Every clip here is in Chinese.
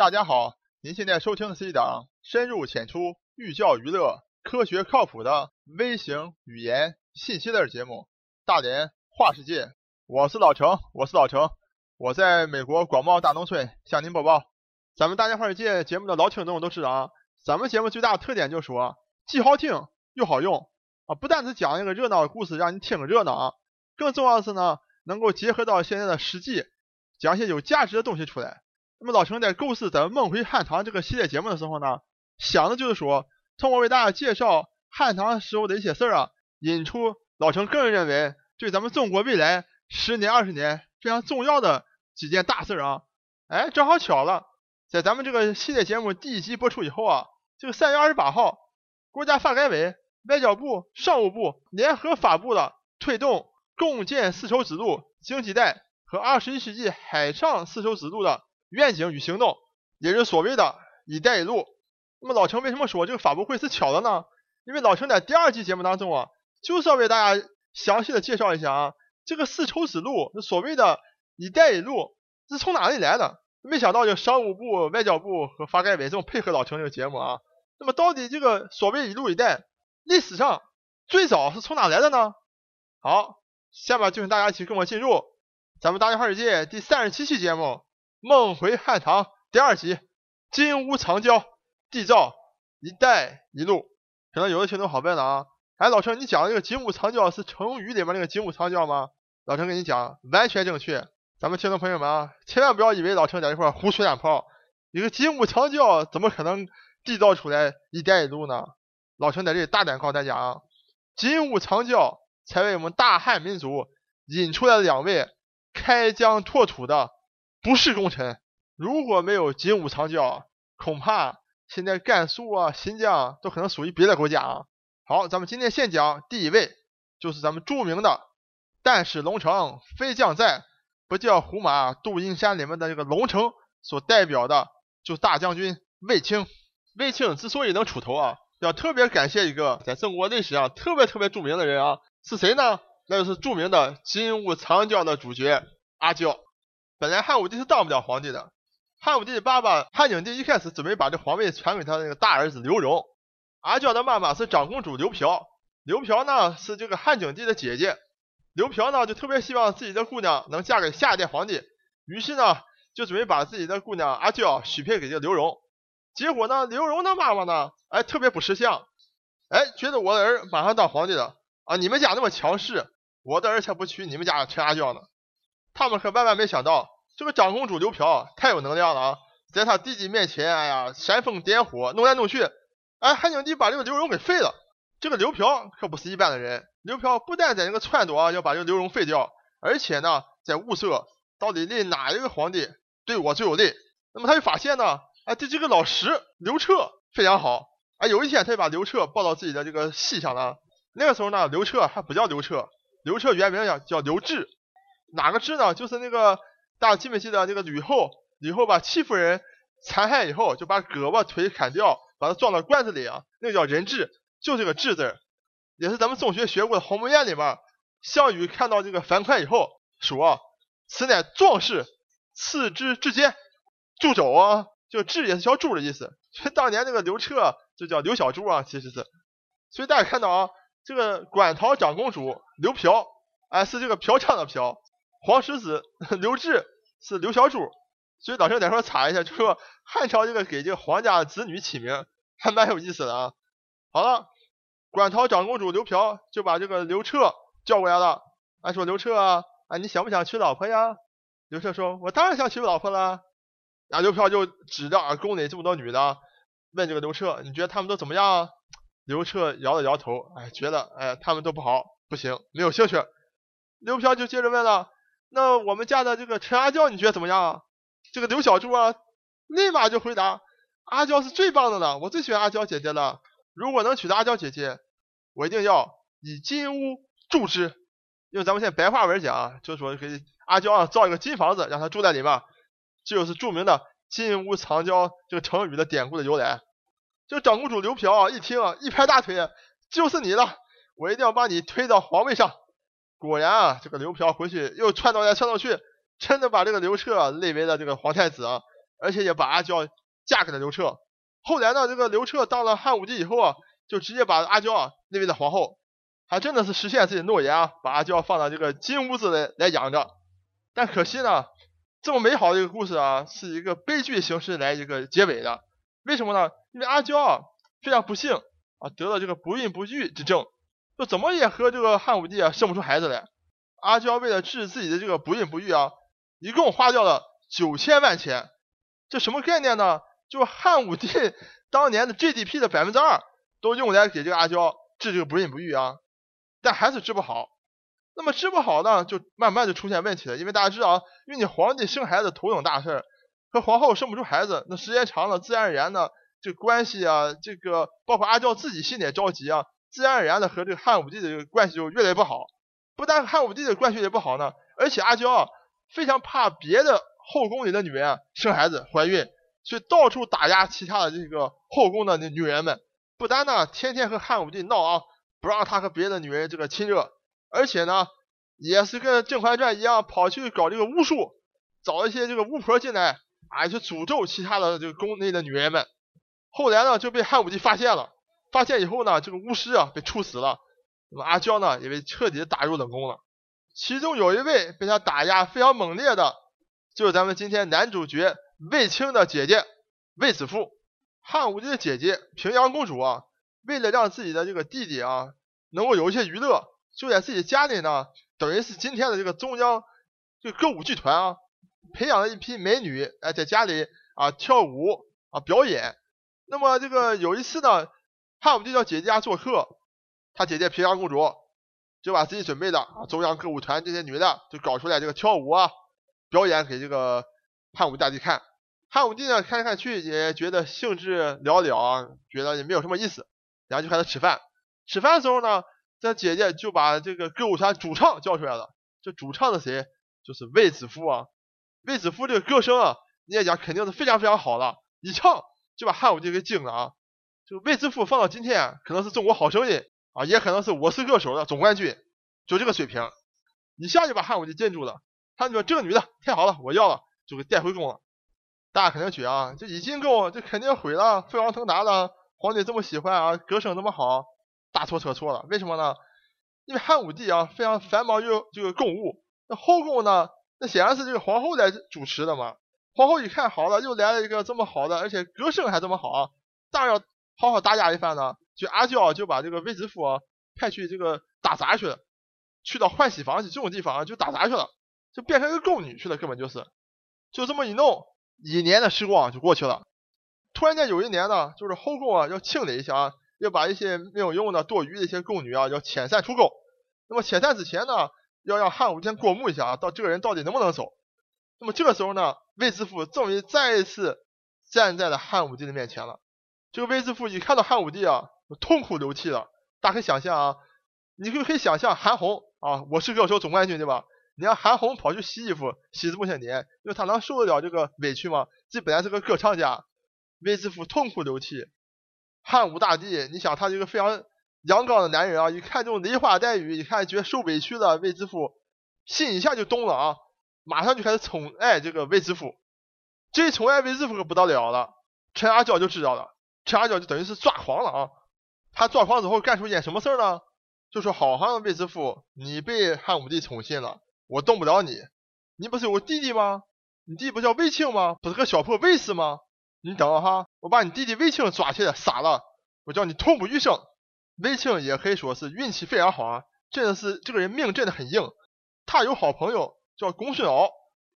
大家好，您现在收听的是一档深入浅出、寓教于乐、科学靠谱的微型语言信息类节目《大连话世界》。我是老程，我是老程，我在美国广袤大农村向您播报。咱们《大连话世界》节目的老听众都知道啊，咱们节目最大的特点就是说，既好听又好用啊！不但是讲一个热闹的故事，让你听个热闹啊，更重要的是呢，能够结合到现在的实际，讲一些有价值的东西出来。那么老陈在构思咱们梦回汉唐这个系列节目的时候呢，想的就是说，通过为大家介绍汉唐时候的一些事儿啊，引出老陈个人认为对咱们中国未来十年、二十年非常重要的几件大事儿啊。哎，正好巧了，在咱们这个系列节目第一集播出以后啊，这个三月二十八号，国家发改委、外交部、商务部联合发布了推动共建丝绸之路经济带和二十一世纪海上丝绸之路的。愿景与行动，也就是所谓的“一带一路”。那么老陈为什么说这个发布会是巧的呢？因为老陈在第二季节目当中啊，就是要为大家详细的介绍一下啊，这个丝绸之路，所谓的“一带一路”是从哪里来的？没想到就商务部、外交部和发改委这么配合老陈这个节目啊。那么到底这个所谓“一路一带”，历史上最早是从哪来的呢？好，下面就请大家一起跟我进入咱们大话世界第三十七期节目。梦回汉唐第二集，金屋藏娇，缔造一带一路。可能有的听众好问了啊，哎，老陈，你讲的这个金屋藏娇是成语里面那个金屋藏娇吗？老陈跟你讲，完全正确。咱们听众朋友们啊，千万不要以为老陈在这块胡说两炮。一个金屋藏娇怎么可能缔造出来一带一路呢？老陈在这里大胆告诉大家啊，金屋藏娇才为我们大汉民族引出来了两位开疆拓土的。不是功臣，如果没有金屋藏娇，恐怕现在甘肃啊、新疆啊都可能属于别的国家啊。好，咱们今天先讲第一位，就是咱们著名的“但使龙城飞将在，不教胡马度阴山”里面的这个龙城所代表的，就是大将军卫青。卫青之所以能出头啊，要特别感谢一个在中国历史上特别特别著名的人啊，是谁呢？那就是著名的金屋藏娇的主角阿娇。本来汉武帝是当不了皇帝的，汉武帝的爸爸汉景帝一开始准备把这皇位传给他那个大儿子刘荣。阿娇的妈妈是长公主刘嫖，刘嫖呢是这个汉景帝的姐姐。刘嫖呢就特别希望自己的姑娘能嫁给下一代皇帝，于是呢就准备把自己的姑娘阿娇许配给这个刘荣。结果呢，刘荣的妈妈呢，哎特别不识相，哎觉得我的儿马上当皇帝了啊，你们家那么强势，我的儿才不娶你们家陈阿娇呢。他们可万万没想到，这个长公主刘嫖太有能量了啊！在他弟弟面前，哎呀，煽风点火，弄来弄去，哎，汉景帝把这个刘荣给废了。这个刘嫖可不是一般的人，刘嫖不但在这个撺掇要把这个刘荣废掉，而且呢，在物色到底立哪一个皇帝对我最有利。那么他就发现呢，哎，对这个老石刘彻非常好。哎，有一天他就把刘彻抱到自己的这个膝上了。那个时候呢，刘彻还不叫刘彻，刘彻原名叫叫刘志。哪个智呢？就是那个大家记没记得那个吕后？吕后把戚夫人残害以后，就把胳膊腿砍掉，把它装到罐子里啊，那个叫人质，就这个智字，也是咱们中学学过的《鸿门宴》里面，项羽看到这个樊哙以后说：“此乃壮士，赐之至坚。”助肘啊，就智也是小猪的意思。所以当年那个刘彻就叫刘小猪啊，其实是。所以大家看到啊，这个馆陶长公主刘嫖，哎，是这个嫖娼的嫖。黄石子 刘志是刘小柱，所以老师在说查一下，就说汉朝这个给这个皇家子女起名还蛮有意思的啊。好了，馆陶长公主刘嫖就把这个刘彻叫过来了，哎说刘彻啊，哎你想不想娶老婆呀？刘彻说，我当然想娶老婆了。然后刘嫖就指着宫里这么多女的，问这个刘彻，你觉得他们都怎么样？啊刘彻摇了摇头，哎觉得哎他们都不好，不行，没有兴趣。刘嫖就接着问了。那我们家的这个陈阿娇，你觉得怎么样？这个刘小猪啊，立马就回答：阿娇是最棒的了，我最喜欢阿娇姐姐了。如果能娶到阿娇姐姐，我一定要以金屋住之。用咱们现在白话文讲，就是说给阿娇啊造一个金房子，让她住在里面。这就是著名的“金屋藏娇”这个成语的典故的由来。这个长公主刘嫖啊，一听啊，一拍大腿，就是你了，我一定要把你推到皇位上。果然啊，这个刘嫖回去又窜到来窜到去，真的把这个刘彻立为了这个皇太子啊，而且也把阿娇嫁给了刘彻。后来呢，这个刘彻当了汉武帝以后啊，就直接把阿娇啊立为了皇后，还真的是实现自己诺言啊，把阿娇放到这个金屋子来来养着。但可惜呢，这么美好的一个故事啊，是一个悲剧形式来一个结尾的。为什么呢？因为阿娇啊非常不幸啊，得了这个不孕不育之症，就怎么也和这个汉武帝啊生不出孩子来。阿娇为了治自己的这个不孕不育啊，一共花掉了九千万钱。这什么概念呢？就汉武帝 当年的 GDP 的百分之二都用来给这个阿娇治这个不孕不育啊，但还是治不好。那么治不好呢，就慢慢就出现问题了。因为大家知道啊，因为你皇帝生孩子头等大事儿，和皇后生不出孩子，那时间长了，自然而然的这关系啊，这个包括阿娇自己心里也着急啊，自然而然的和这个汉武帝的这个关系就越来越不好。不但汉武帝的关系也不好呢，而且阿娇啊非常怕别的后宫里的女人啊生孩子怀孕。所以到处打压其他的这个后宫的女人们，不单呢天天和汉武帝闹啊，不让他和别的女人这个亲热，而且呢也是跟《甄嬛传》一样，跑去搞这个巫术，找一些这个巫婆进来啊，去诅咒其他的这个宫内的女人们。后来呢就被汉武帝发现了，发现以后呢这个巫师啊被处死了，那么阿娇呢也被彻底打入冷宫了。其中有一位被他打压非常猛烈的，就是咱们今天男主角。卫青的姐姐卫子夫，汉武帝的姐姐平阳公主啊，为了让自己的这个弟弟啊能够有一些娱乐，就在自己家里呢，等于是今天的这个中央这歌舞剧团啊，培养了一批美女，哎，在家里啊跳舞啊表演。那么这个有一次呢，汉武帝到姐姐家做客，他姐姐平阳公主就把自己准备的啊中央歌舞团这些女的就搞出来这个跳舞啊表演给这个汉武帝大帝看。汉武帝呢，看来看去也觉得兴致寥寥啊，觉得也没有什么意思，然后就开始吃饭。吃饭的时候呢，这姐姐就把这个歌舞团主唱叫出来了。这主唱的谁？就是卫子夫啊。卫子夫这个歌声啊，你也讲肯定是非常非常好了，一唱就把汉武帝给惊了啊。就卫子夫放到今天，可能是中国好声音啊，也可能是我是歌手的总冠军，就这个水平，一下就把汉武帝镇住了。他说这个女的太好了，我要了，就给带回宫了。大家肯定觉得啊，这一进宫这肯定毁了，飞黄腾达了。皇帝这么喜欢啊，歌声这么好，大错特错了。为什么呢？因为汉武帝啊非常繁忙于这个公务，那后宫呢，那显然是这个皇后来主持的嘛。皇后一看好了，又来了一个这么好的，而且歌声还这么好，当然要好好打压一番呢。就阿娇就把这个卫子夫派去这个打杂去了，去到换洗房去这种地方就打杂去了，就变成一个宫女去了，根本就是，就这么一弄。一年的时光就过去了，突然间有一年呢，就是后宫啊要清理一下啊，要把一些没有用的多余的一些宫女啊要遣散出宫。那么遣散之前呢，要让汉武帝先过目一下啊，到这个人到底能不能走。那么这个时候呢，卫子夫终于再一次站在了汉武帝的面前了。这个卫子夫一看到汉武帝啊，痛哭流涕了。大家可以想象啊，你就可以想象韩红啊，我是歌手总冠军对吧？你让韩红跑去洗衣服，洗这么些年，因为她能受得了这个委屈吗？这本来是个歌唱家，卫子夫痛哭流涕。汉武大帝，你想他这个非常阳刚的男人啊，一看这种梨花带雨，一看觉得受委屈的卫子夫，心一下就动了啊，马上就开始宠爱这个卫子夫。这宠爱卫子夫可不得了了，陈阿娇就知道了，陈阿娇就等于是抓狂了啊。他抓狂之后干出一件什么事儿呢？就说好好的卫子夫，你被汉武帝宠信了。我动不了你，你不是有个弟弟吗？你弟不叫卫青吗？不是个小破卫士吗？你等哈，我把你弟弟卫青抓起来杀了，我叫你痛不欲生。卫青也可以说是运气非常好啊，真的是这个人命真的很硬。他有好朋友叫公孙敖，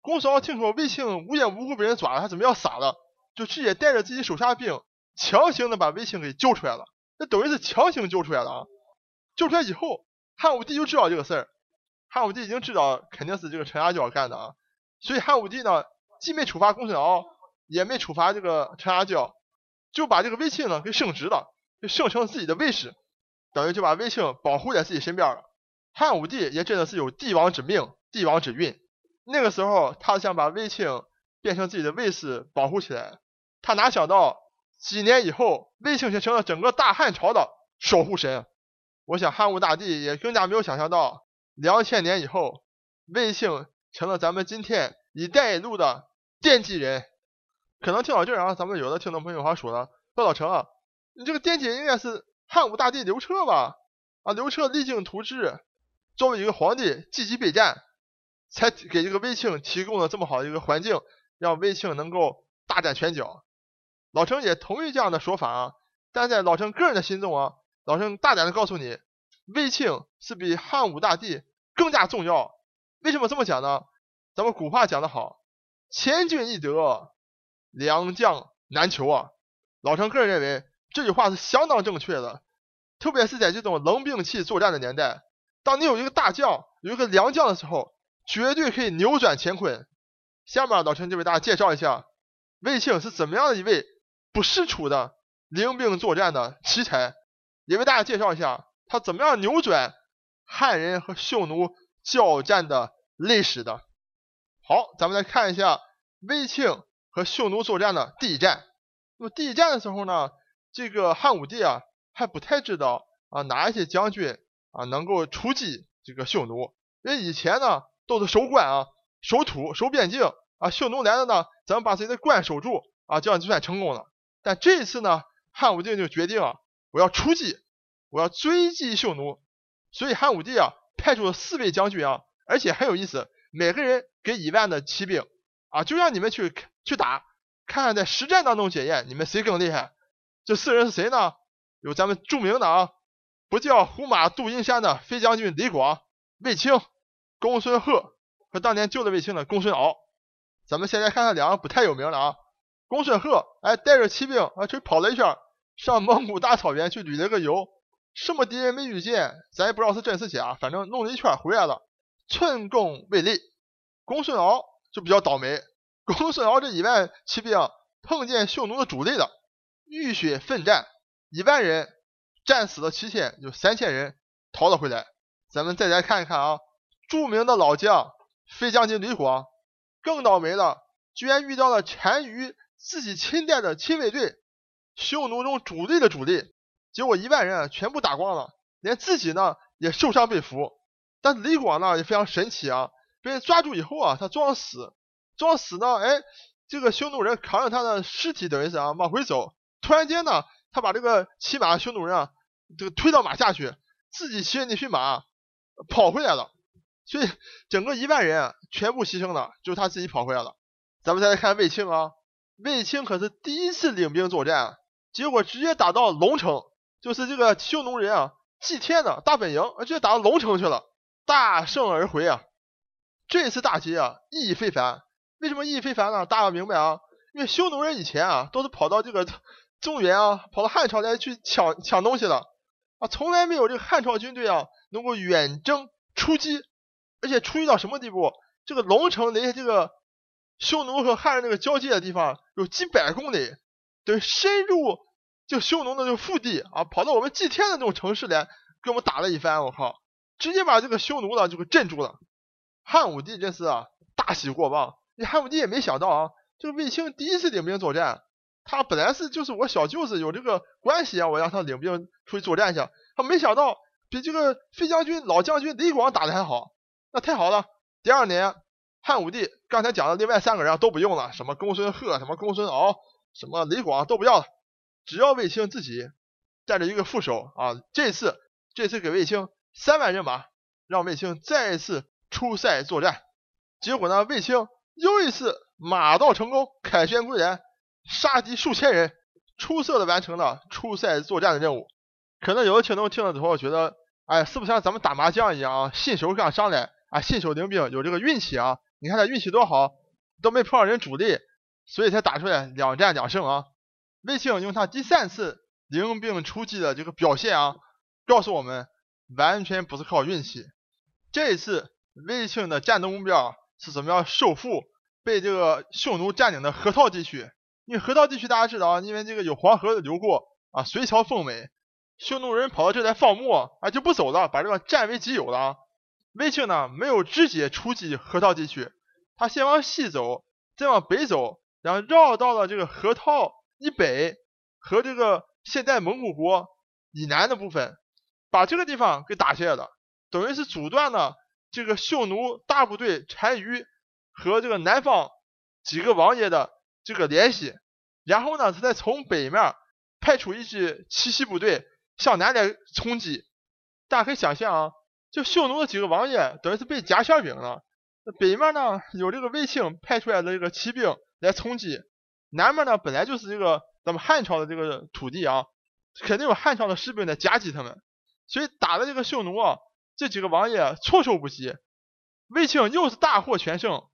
公孙敖听说卫青无缘无故被人抓了，他怎么要杀了，就直接带着自己手下兵，强行的把卫青给救出来了。那等于是强行救出来了啊！救出来以后，汉武帝就知道这个事儿。汉武帝已经知道肯定是这个陈阿娇干的啊，所以汉武帝呢，既没处罚公孙敖，也没处罚这个陈阿娇，就把这个卫青呢给升职了，就升成自己的卫士，等于就把卫青保护在自己身边了。汉武帝也真的是有帝王之命，帝王之运。那个时候他想把卫青变成自己的卫士保护起来，他哪想到几年以后，卫青却成了整个大汉朝的守护神。我想汉武大帝也更加没有想象到。两千年以后，卫青成了咱们今天“一带一路”的奠基人。可能听到这儿啊，咱们有的听众朋友还说了，说老陈啊，你这个奠基人应该是汉武大帝刘彻吧？啊，刘彻励精图治，作为一个皇帝积极备战，才给这个卫青提供了这么好的一个环境，让卫青能够大展拳脚。老陈也同意这样的说法啊，但在老陈个人的心中啊，老陈大胆的告诉你，卫青是比汉武大帝更加重要。为什么这么讲呢？咱们古话讲得好，千军易得，良将难求啊。老陈个人认为这句话是相当正确的，特别是在这种冷兵器作战的年代，当你有一个大将，有一个良将的时候，绝对可以扭转乾坤。下面老陈就为大家介绍一下卫青是怎么样的一位。不世出的领兵作战的奇才，也为大家介绍一下他怎么样扭转汉人和匈奴交战的历史的。好，咱们来看一下卫青和匈奴作战的第一战。那么第一战的时候呢，这个汉武帝啊还不太知道啊哪一些将军啊能够出击这个匈奴，因为以前呢都是守关啊、守土、守边境啊，匈奴来了呢，咱们把自己的关守住啊，这样就算成功了。但这一次呢，汉武帝就决定啊，我要出击，我要追击匈奴。所以汉武帝啊，派出了四位将军啊，而且很有意思，每个人给一万的骑兵啊，就让你们去去打，看看在实战当中检验你们谁更厉害。这四人是谁呢？有咱们著名的啊，不叫胡马度阴山的飞将军李广、卫青、公孙贺和当年救了卫青的公孙敖。咱们现在看看两个不太有名的啊。公孙贺哎，带着骑兵啊，去跑了一圈，上蒙古大草原去旅了个游，什么敌人没遇见，咱也不知道是真是假，反正弄了一圈回来了，寸功未立。公孙敖就比较倒霉，公孙敖这一万骑兵碰见匈奴的主力了，浴血奋战，一万人战死了七千，有三千人逃了回来。咱们再来看一看啊，著名的老将飞将军吕广更倒霉了，居然遇到了单于。自己亲带的亲卫队，匈奴中主力的主力，结果一万人全部打光了，连自己呢也受伤被俘。但是李广呢也非常神奇啊，被抓住以后啊，他装死，装死呢，哎，这个匈奴人扛着他的尸体等于是啊往回走，突然间呢，他把这个骑马的匈奴人啊，这个推到马下去，自己骑着那匹马跑回来了，所以整个一万人全部牺牲了，就他自己跑回来了。咱们再来看卫青啊。卫青可是第一次领兵作战，结果直接打到龙城，就是这个匈奴人啊祭天的大本营，直接打到龙城去了，大胜而回啊！这次大捷啊，意义非凡。为什么意义非凡呢？大家明白啊？因为匈奴人以前啊都是跑到这个 中原啊，跑到汉朝来去抢抢东西的啊，从来没有这个汉朝军队啊能够远征出击，而且出击到什么地步？这个龙城离这个。匈奴和汉人那个交界的地方有几百公里，对，深入就匈奴的这个腹地啊，跑到我们祭天的那种城市来，给我们打了一番，我靠，直接把这个匈奴呢就给镇住了。汉武帝这次啊大喜过望，你汉武帝也没想到啊，这个卫青第一次领兵作战，他本来是就是我小舅子有这个关系啊，我让他领兵出去作战去，他没想到比这个飞将军老将军李广打的还好，那太好了。第二年。汉武帝刚才讲的另外三个人都不用了，什么公孙贺、什么公孙敖、什么李广都不要了，只要卫青自己带着一个副手啊。这次这次给卫青三万人马，让卫青再一次出塞作战。结果呢，卫青又一次马到成功，凯旋归来，杀敌数千人，出色的完成了出塞作战的任务。可能有的听众听了之后觉得，哎，是不是像咱们打麻将一样啊？新手刚上来啊，新手领兵有这个运气啊？你看他运气多好，都没碰上人主力，所以才打出来两战两胜啊。卫青用他第三次零兵出击的这个表现啊，告诉我们完全不是靠运气。这一次卫青的战斗目标是怎么样收复被这个匈奴占领的河套地区？因为河套地区大家知道啊，因为这个有黄河流过啊，隋朝封美，匈奴人跑到这来放牧啊，就不走了，把这个占为己有了。卫青呢没有直接出击河套地区，他先往西走，再往北走，然后绕到了这个河套以北和这个现在蒙古国以南的部分，把这个地方给打下来了，等于是阻断了这个匈奴大部队单于和这个南方几个王爷的这个联系，然后呢，他再从北面派出一支奇袭部队向南来冲击。大家可以想象啊，就匈奴的几个王爷等于是被夹馅饼了。那北面呢有这个卫青派出来的这个骑兵来冲击，南面呢本来就是这个咱们汉朝的这个土地啊，肯定有汉朝的士兵在夹击他们，所以打的这个匈奴啊，这几个王爷措手不及。卫青又是大获全胜，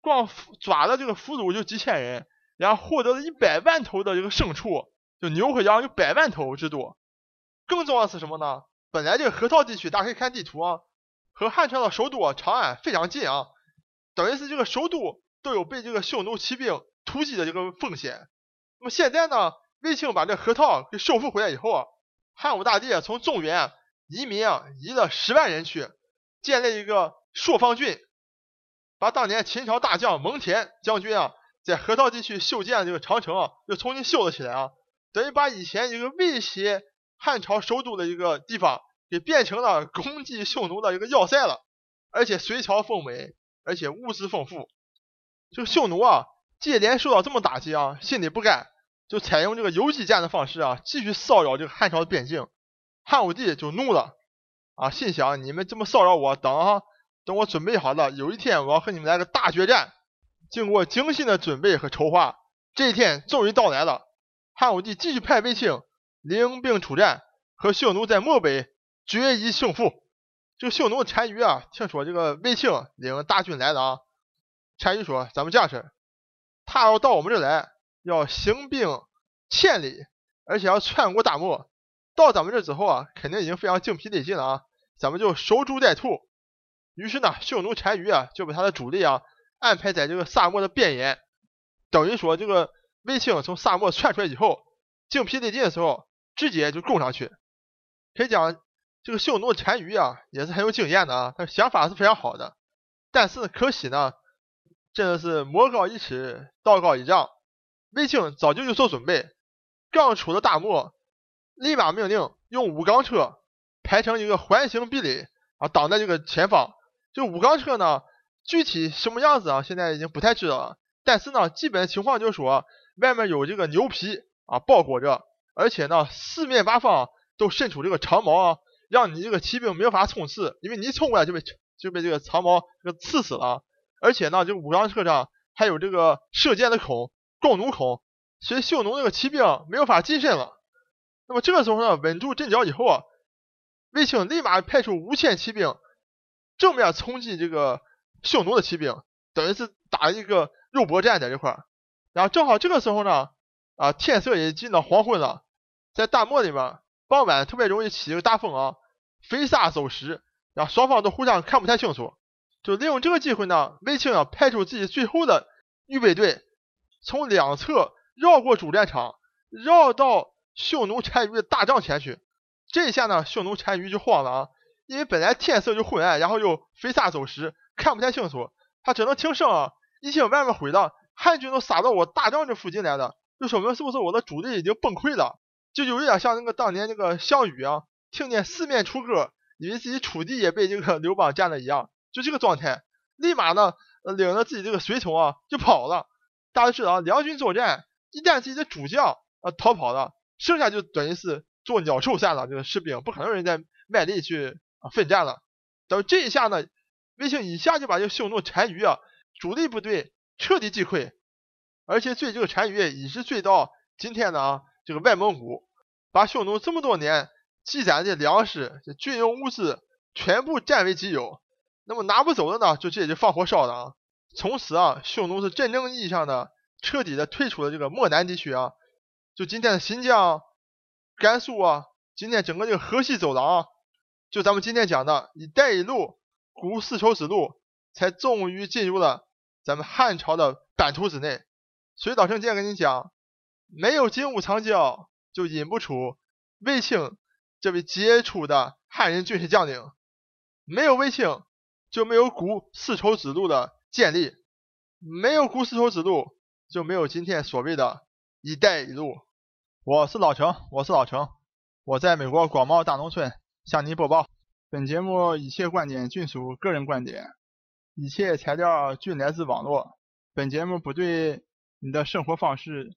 光抓的这个俘虏就几千人，然后获得了一百万头的这个牲畜，就牛和羊有百万头之多。更重要的是什么呢？本来这个河套地区，大家可以看地图啊，和汉朝的首都啊长安非常近啊，等于是这个首都都有被这个匈奴骑兵突击的这个风险。那么现在呢，卫青把这河套给收复回来以后啊，汉武大帝从中原移民啊，移了十万人去建立一个朔方郡，把当年秦朝大将蒙恬将军啊，在河套地区修建这个长城啊，又重新修了起来啊，等于把以前一个威胁。汉朝首都的一个地方，给变成了攻击匈奴的一个要塞了，而且水草丰美，而且物资丰富。这个匈奴啊，接连受到这么打击啊，心里不甘，就采用这个游击战的方式啊，继续骚扰这个汉朝的边境。汉武帝就怒了啊，心想你们这么骚扰我，等啊，等我准备好了，有一天我要和你们来个大决战。经过精心的准备和筹划，这一天终于到来了。汉武帝继续派卫青。领兵出战，和匈奴在漠北决一胜负。这个匈奴单于啊，听说这个卫青领大军来了啊。单于说：“咱们这样式，他要到我们这来，要行兵千里，而且要穿过大漠。到咱们这之后啊，肯定已经非常精疲力尽了啊。咱们就守株待兔。”于是呢，匈奴单于啊，就把他的主力啊安排在这个沙漠的边沿。等于说，这个卫青从沙漠窜出来以后，精疲力尽的时候。直接就攻上去，可以讲这个匈奴单于啊也是很有经验的啊，他想法是非常好的，但是可惜呢，真的是魔高一尺，道高一丈。卫青早就有所准备，刚出了大漠，立马命令用五钢车排成一个环形壁垒啊，挡在这个前方。这五钢车呢，具体什么样子啊，现在已经不太知道了。但是呢，基本情况就是说，外面有这个牛皮啊包裹着。而且呢，四面八方都伸出这个长矛啊，让你这个骑兵没有法冲刺，因为你一冲过来就被就被这个长矛给刺死了。而且呢，这个武钢车上还有这个射箭的孔、弓弩孔，所以匈奴那个骑兵没有法近身了。那么这个时候呢，稳住阵脚以后啊，卫青立马派出五千骑兵正面冲击这个匈奴的骑兵，等于是打一个肉搏战在这块儿。然后正好这个时候呢，啊，天色也进到黄昏了。在大漠里面，傍晚特别容易起一个大风啊，飞沙走石，然后双方都互相看不太清楚。就利用这个机会呢，卫青啊派出自己最后的预备队，从两侧绕过主战场，绕到匈奴单于的大帐前去。这一下呢，匈奴单于就慌了啊，因为本来天色就昏暗，然后又飞沙走石，看不太清楚，他只能听声啊，一听外面回荡，汉军都杀到我大帐这附近来了，就说明是不是我的主力已经崩溃了？就有一点像那个当年那个项羽啊，听见四面楚歌，以为自己楚地也被这个刘邦占了一样，就这个状态，立马呢领着自己这个随从啊就跑了。大家知道，两军作战，一旦自己的主将啊逃跑了，剩下就等于是做鸟兽散了。这个士兵不可能人再卖力去啊奋战了。等这一下呢，卫青一下就把这个匈奴单于啊主力部队彻底击溃，而且追这个单于一直追到今天的啊。这个外蒙古把匈奴这么多年积攒的粮食、军用物资全部占为己有，那么拿不走的呢，就直接就放火烧了啊！从此啊，匈奴是真正意义上的彻底的退出了这个漠南地区啊，就今天的新疆、甘肃啊，今天整个这个河西走廊啊，就咱们今天讲的“一带一路”古丝绸之路，才终于进入了咱们汉朝的版图之内。所以老郑今天跟你讲。没有金屋藏娇，就引不出卫青这位杰出的汉人军事将领；没有卫青，就没有古丝绸之路的建立；没有古丝绸之路，就没有今天所谓的一带一路。我是老程，我是老程，我在美国广袤大农村向您播报。本节目一切观点均属个人观点，一切材料均来自网络。本节目不对。你的生活方式